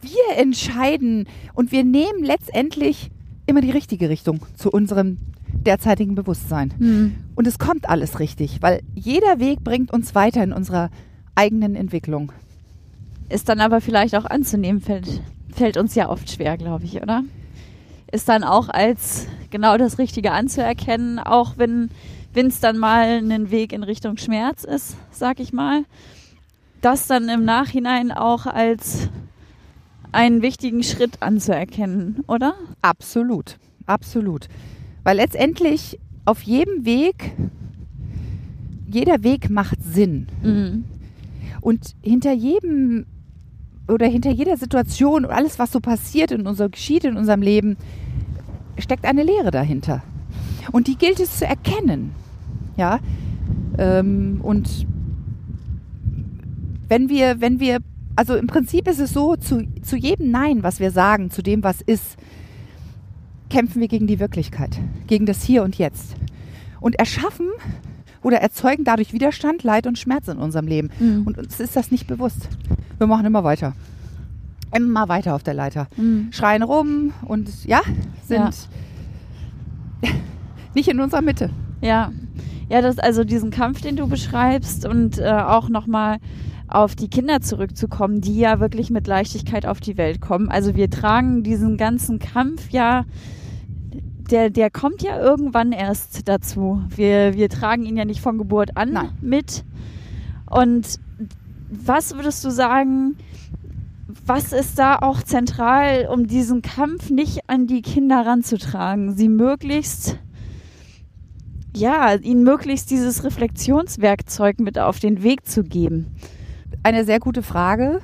Speaker 2: wir entscheiden und wir nehmen letztendlich immer die richtige Richtung zu unserem derzeitigen Bewusstsein.
Speaker 1: Hm.
Speaker 2: Und es kommt alles richtig, weil jeder Weg bringt uns weiter in unserer eigenen Entwicklung.
Speaker 1: Ist dann aber vielleicht auch anzunehmen, fällt fällt uns ja oft schwer, glaube ich, oder? Ist dann auch als genau das Richtige anzuerkennen, auch wenn es dann mal ein Weg in Richtung Schmerz ist, sag ich mal. Das dann im Nachhinein auch als einen wichtigen Schritt anzuerkennen, oder?
Speaker 2: Absolut, absolut. Weil letztendlich auf jedem Weg, jeder Weg macht Sinn. Mhm. Und hinter jedem oder hinter jeder Situation und alles, was so passiert und so geschieht in unserem Leben, steckt eine Lehre dahinter. Und die gilt es zu erkennen. Ja. Ähm, und wenn wir, wenn wir, also im Prinzip ist es so, zu, zu jedem Nein, was wir sagen, zu dem, was ist, kämpfen wir gegen die Wirklichkeit, gegen das Hier und Jetzt. Und erschaffen oder erzeugen dadurch Widerstand, Leid und Schmerz in unserem Leben. Mhm. Und uns ist das nicht bewusst. Wir machen immer weiter. Immer weiter auf der Leiter. Mhm. Schreien rum und ja, sind ja. <laughs> nicht in unserer Mitte.
Speaker 1: Ja. Ja, das also diesen Kampf, den du beschreibst und äh, auch nochmal auf die Kinder zurückzukommen, die ja wirklich mit Leichtigkeit auf die Welt kommen. Also wir tragen diesen ganzen Kampf ja der, der kommt ja irgendwann erst dazu. Wir, wir tragen ihn ja nicht von Geburt an Nein. mit. Und was würdest du sagen, was ist da auch zentral, um diesen Kampf nicht an die Kinder ranzutragen? Sie möglichst, ja, ihnen möglichst dieses Reflexionswerkzeug mit auf den Weg zu geben?
Speaker 2: Eine sehr gute Frage.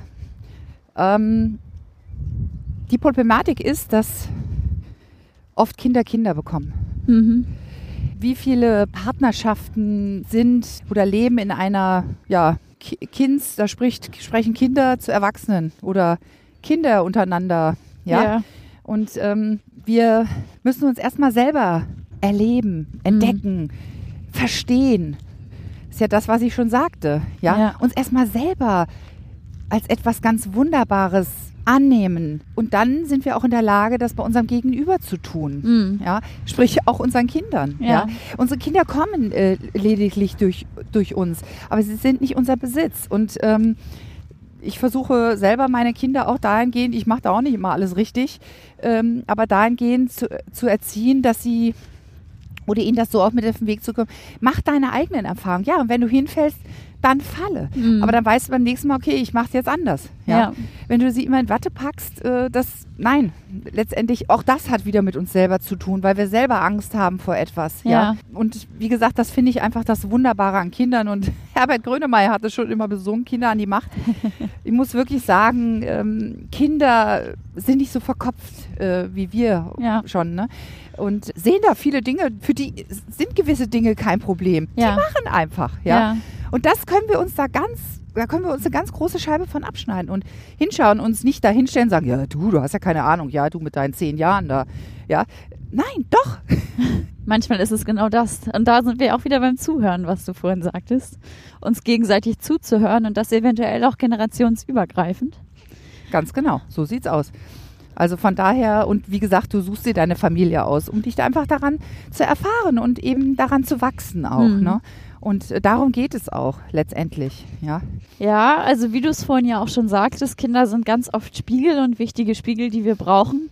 Speaker 2: Ähm, die Problematik ist, dass oft Kinder Kinder bekommen. Mhm. Wie viele Partnerschaften sind oder leben in einer, ja, Kinds, da spricht, sprechen Kinder zu Erwachsenen oder Kinder untereinander, ja. ja. Und ähm, wir müssen uns erstmal selber erleben, entdecken, mhm. verstehen. ist ja das, was ich schon sagte, ja. ja. Uns erstmal selber als etwas ganz Wunderbares annehmen. Und dann sind wir auch in der Lage, das bei unserem Gegenüber zu tun. Mhm. Ja? Sprich auch unseren Kindern. Ja. ja? Unsere Kinder kommen äh, lediglich durch, durch uns, aber sie sind nicht unser Besitz. Und ähm, ich versuche selber meine Kinder auch dahingehend, ich mache da auch nicht immer alles richtig, ähm, aber dahingehend zu, zu erziehen, dass sie oder ihnen das so auch mit auf den Weg zu kommen, mach deine eigenen Erfahrungen. Ja, und wenn du hinfällst, dann falle. Mhm. Aber dann weißt du beim nächsten Mal, okay, ich mache es jetzt anders. Ja? ja? Wenn du sie immer in Watte packst, äh, das, nein, letztendlich auch das hat wieder mit uns selber zu tun, weil wir selber Angst haben vor etwas. Ja. ja? Und wie gesagt, das finde ich einfach das Wunderbare an Kindern. Und <laughs> Herbert Grönemeyer hat es schon immer besungen, Kinder an die Macht. <laughs> ich muss wirklich sagen, ähm, Kinder sind nicht so verkopft äh, wie wir ja. schon. Ne? Und sehen da viele Dinge, für die sind gewisse Dinge kein Problem. Ja. Die machen einfach, ja? ja. Und das können wir uns da ganz, da können wir uns eine ganz große Scheibe von abschneiden und hinschauen, uns nicht da hinstellen und sagen, ja, du, du hast ja keine Ahnung, ja, du mit deinen zehn Jahren da, ja. Nein, doch. <laughs>
Speaker 1: Manchmal ist es genau das. Und da sind wir auch wieder beim Zuhören, was du vorhin sagtest. Uns gegenseitig zuzuhören und das eventuell auch generationsübergreifend.
Speaker 2: Ganz genau, so sieht's aus. Also von daher, und wie gesagt, du suchst dir deine Familie aus, um dich da einfach daran zu erfahren und eben daran zu wachsen auch. Mhm. Ne? Und darum geht es auch letztendlich, ja.
Speaker 1: Ja, also wie du es vorhin ja auch schon sagtest, Kinder sind ganz oft Spiegel und wichtige Spiegel, die wir brauchen.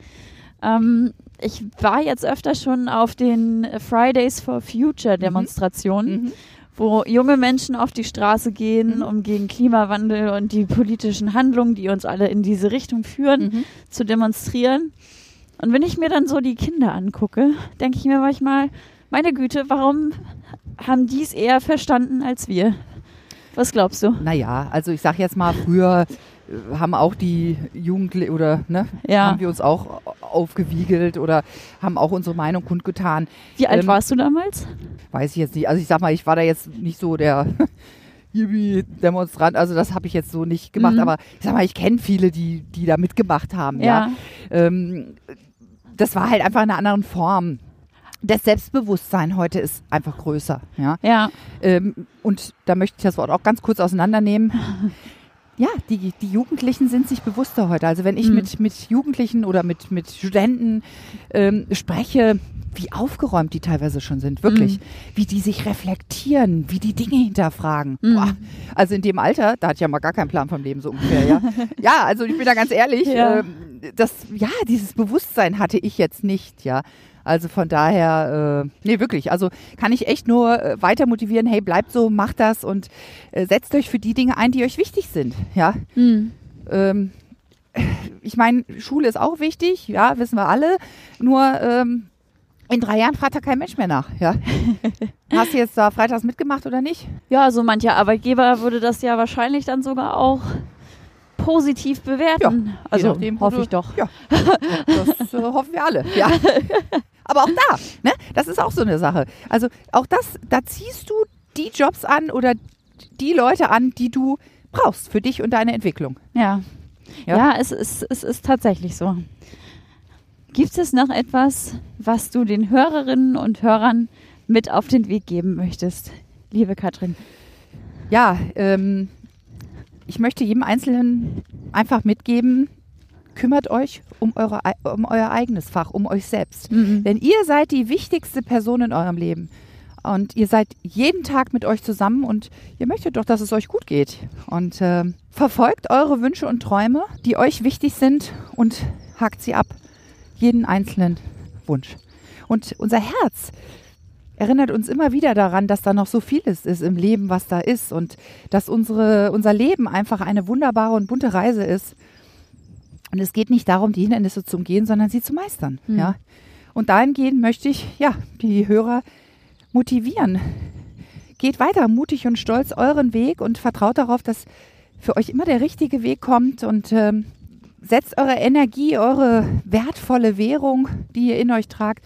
Speaker 1: Ähm, ich war jetzt öfter schon auf den Fridays for Future mhm. Demonstrationen. Mhm wo junge Menschen auf die Straße gehen, mhm. um gegen Klimawandel und die politischen Handlungen, die uns alle in diese Richtung führen, mhm. zu demonstrieren. Und wenn ich mir dann so die Kinder angucke, denke ich mir manchmal, meine Güte, warum haben die es eher verstanden als wir? Was glaubst du?
Speaker 2: Naja, also ich sag jetzt mal, früher haben auch die Jugendlichen oder ne, ja. haben wir uns auch aufgewiegelt oder haben auch unsere Meinung kundgetan.
Speaker 1: Wie alt ähm, warst du damals?
Speaker 2: Weiß ich jetzt nicht. Also ich sag mal, ich war da jetzt nicht so der <laughs> Demonstrant, also das habe ich jetzt so nicht gemacht, mhm. aber ich sag mal, ich kenne viele, die, die da mitgemacht haben. Ja. ja. Ähm, das war halt einfach in einer anderen Form das Selbstbewusstsein heute ist einfach größer. Ja. ja. Ähm, und da möchte ich das Wort auch ganz kurz auseinandernehmen. <laughs> ja, die, die Jugendlichen sind sich bewusster heute. Also wenn ich
Speaker 1: Mhm.
Speaker 2: mit, mit Jugendlichen oder mit, mit Studenten ähm, spreche, wie aufgeräumt die teilweise schon sind, wirklich.
Speaker 1: Mhm.
Speaker 2: Wie die sich reflektieren, wie die Dinge hinterfragen. Boah, also in dem Alter, da hatte ich ja mal gar keinen Plan vom Leben so ungefähr, ja. <laughs> ja, also ich bin da ganz ehrlich,
Speaker 1: Ja.
Speaker 2: ähm, das, ja, dieses Bewusstsein hatte ich jetzt nicht, ja. Also von daher, äh, nee, wirklich. Also kann ich echt nur äh, weiter motivieren, hey, bleibt so, macht das und äh, setzt euch für die Dinge ein, die euch wichtig sind. Ja.
Speaker 1: Mhm.
Speaker 2: Ähm, ich meine, Schule ist auch wichtig, ja, wissen wir alle. Nur ähm, in drei Jahren fragt da kein Mensch mehr nach. Ja. <laughs> Hast du jetzt da freitags mitgemacht oder nicht?
Speaker 1: Ja, so mancher Arbeitgeber würde das ja wahrscheinlich dann sogar auch positiv bewerten.
Speaker 2: Je
Speaker 1: also
Speaker 2: nachdem,
Speaker 1: hoffe ich doch. <laughs>
Speaker 2: Ja, das äh, hoffen wir alle. Ja. <laughs> Aber auch da, ne, das ist auch so eine Sache. Also auch das, da ziehst du die Jobs an oder die Leute an, die du brauchst für dich und deine Entwicklung.
Speaker 1: Ja.
Speaker 2: Ja.
Speaker 1: Ja, es, ist, es ist tatsächlich so. Gibt es noch etwas, was du den Hörerinnen und Hörern mit auf den Weg geben möchtest, liebe Katrin?
Speaker 2: Ja, ähm, ich möchte jedem Einzelnen einfach mitgeben, kümmert euch um, eure, um euer eigenes Fach, um euch selbst. Denn ihr seid die wichtigste Person in eurem Leben. Und ihr seid jeden Tag mit euch zusammen und ihr möchtet doch, dass es euch gut geht. Und ähm, verfolgt eure Wünsche und Träume, die euch wichtig sind und hakt sie ab. Jeden einzelnen Wunsch. Und unser Herz erinnert uns immer wieder daran, dass da noch so vieles ist im Leben, was da ist und dass unsere, unser Leben einfach eine wunderbare und bunte Reise ist. Und es geht nicht darum, die Hindernisse zu umgehen, sondern sie zu meistern.
Speaker 1: Hm.
Speaker 2: Ja. Und dahingehend möchte ich ja die Hörer motivieren. Geht weiter, mutig und stolz euren Weg und vertraut darauf, dass für euch immer der richtige Weg kommt und ähm, setzt eure Energie, eure wertvolle Währung, die ihr in euch tragt,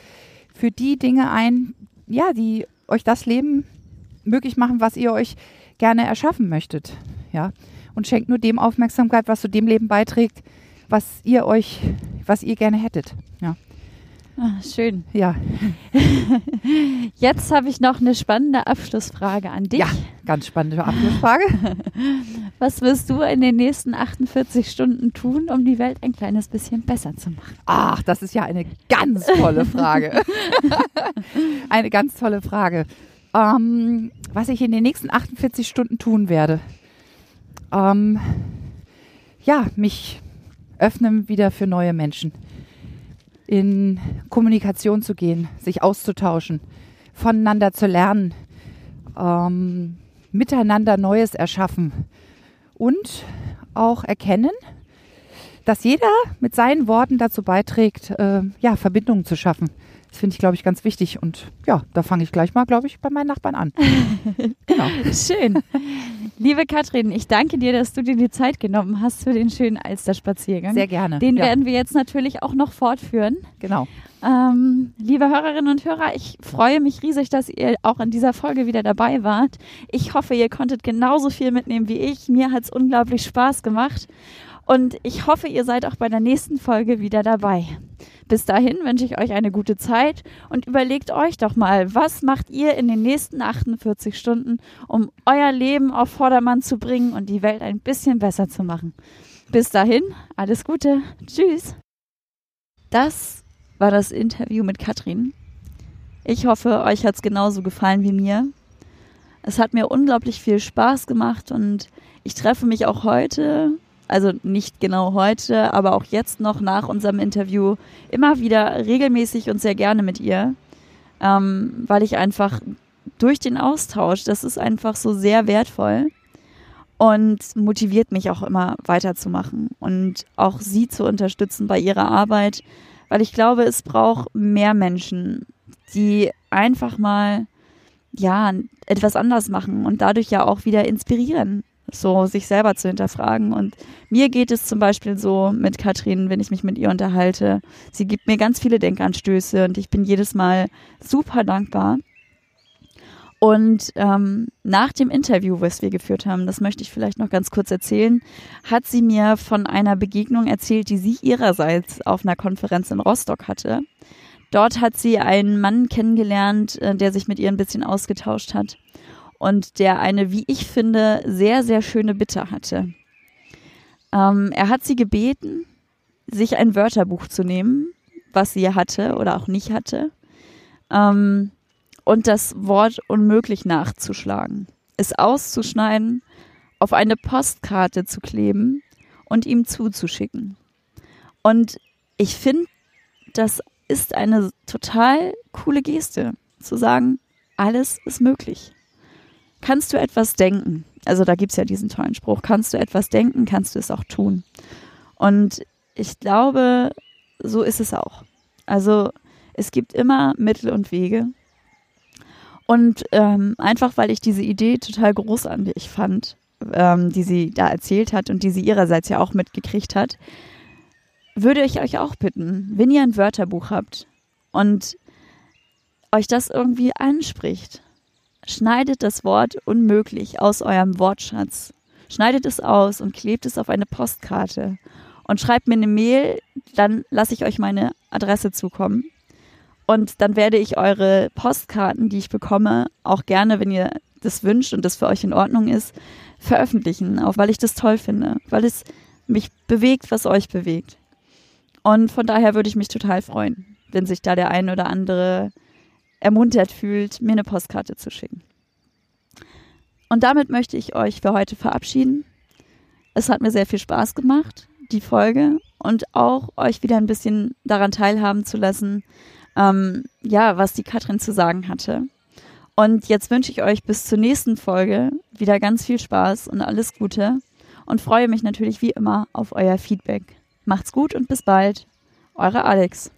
Speaker 2: für die Dinge ein, ja, die euch das Leben möglich machen, was ihr euch gerne erschaffen möchtet. Ja. Und schenkt nur dem Aufmerksamkeit, was zu dem Leben beiträgt, was ihr euch, was ihr gerne hättet. Ja.
Speaker 1: Ah, schön.
Speaker 2: Ja. <laughs>
Speaker 1: Jetzt habe ich noch eine spannende Abschlussfrage an dich.
Speaker 2: Ja, ganz spannende Abschlussfrage. <laughs>
Speaker 1: Was wirst du in den nächsten 48 Stunden tun, um die Welt ein kleines bisschen besser zu machen?
Speaker 2: Ach, das ist ja eine ganz tolle Frage. <laughs> eine ganz tolle Frage. Ähm, was ich in den nächsten 48 Stunden tun werde. Ähm, ja, mich öffnen wieder für neue Menschen. In Kommunikation zu gehen, sich auszutauschen, voneinander zu lernen, ähm, miteinander Neues erschaffen und auch erkennen, dass jeder mit seinen Worten dazu beiträgt, äh, ja, Verbindungen zu schaffen. Das finde ich, glaube ich, ganz wichtig. Und ja, da fange ich gleich mal, glaube ich, bei meinen Nachbarn an. <laughs> genau.
Speaker 1: Schön. Liebe Katrin, ich danke dir, dass du dir die Zeit genommen hast für den schönen Alsterspaziergang.
Speaker 2: Sehr gerne.
Speaker 1: Den
Speaker 2: ja,
Speaker 1: werden wir jetzt natürlich auch noch fortführen.
Speaker 2: genau.
Speaker 1: Ähm, liebe Hörerinnen und Hörer, ich freue mich riesig, dass ihr auch in dieser Folge wieder dabei wart. Ich hoffe, ihr konntet genauso viel mitnehmen wie ich. Mir hat es unglaublich Spaß gemacht. Und ich hoffe, ihr seid auch bei der nächsten Folge wieder dabei. Bis dahin wünsche ich euch eine gute Zeit und überlegt euch doch mal, was macht ihr in den nächsten 48 Stunden, um euer Leben auf Vordermann zu bringen und die Welt ein bisschen besser zu machen. Bis dahin, alles Gute. Tschüss. Das war das Interview mit Katrin. Ich hoffe, euch hat es genauso gefallen wie mir. Es hat mir unglaublich viel Spaß gemacht und ich treffe mich auch heute, also nicht genau heute, aber auch jetzt noch nach unserem Interview immer wieder regelmäßig und sehr gerne mit ihr, ähm, weil ich einfach durch den Austausch, das ist einfach so sehr wertvoll und motiviert mich auch immer weiterzumachen und auch sie zu unterstützen bei ihrer Arbeit, weil ich glaube, es braucht mehr Menschen, die einfach mal ja etwas anders machen und dadurch ja auch wieder inspirieren, so sich selber zu hinterfragen. Und mir geht es zum Beispiel so mit Katrin, wenn ich mich mit ihr unterhalte. Sie gibt mir ganz viele Denkanstöße und ich bin jedes Mal super dankbar. Und ähm, nach dem Interview, was wir geführt haben, das möchte ich vielleicht noch ganz kurz erzählen, hat sie mir von einer Begegnung erzählt, die sie ihrerseits auf einer Konferenz in Rostock hatte. Dort hat sie einen Mann kennengelernt, äh, der sich mit ihr ein bisschen ausgetauscht hat und der eine, wie ich finde, sehr, sehr schöne Bitte hatte. Ähm, er hat sie gebeten, sich ein Wörterbuch zu nehmen, was sie hatte oder auch nicht hatte, ähm, und das Wort unmöglich nachzuschlagen, es auszuschneiden, auf eine Postkarte zu kleben und ihm zuzuschicken. Und ich finde, das ist eine total coole Geste, zu sagen, alles ist möglich. Kannst du etwas denken? Also da gibt es ja diesen tollen Spruch, kannst du etwas denken, kannst du es auch tun. Und ich glaube, so ist es auch. Also es gibt immer Mittel und Wege. Und ähm, einfach weil ich diese Idee total großartig fand, ähm, die sie da erzählt hat und die sie ihrerseits ja auch mitgekriegt hat, würde ich euch auch bitten, wenn ihr ein Wörterbuch habt und euch das irgendwie anspricht, schneidet das Wort unmöglich aus eurem Wortschatz. Schneidet es aus und klebt es auf eine Postkarte und schreibt mir eine Mail, dann lasse ich euch meine Adresse zukommen. Und dann werde ich eure Postkarten, die ich bekomme, auch gerne, wenn ihr das wünscht und das für euch in Ordnung ist, veröffentlichen, auch weil ich das toll finde, weil es mich bewegt, was euch bewegt. Und von daher würde ich mich total freuen, wenn sich da der ein oder andere ermuntert fühlt, mir eine Postkarte zu schicken. Und damit möchte ich euch für heute verabschieden. Es hat mir sehr viel Spaß gemacht, die Folge, und auch euch wieder ein bisschen daran teilhaben zu lassen, ähm, ja, was die Katrin zu sagen hatte. Und jetzt wünsche ich euch bis zur nächsten Folge wieder ganz viel Spaß und alles Gute und freue mich natürlich wie immer auf euer Feedback. Macht's gut und bis bald. Eure Alex.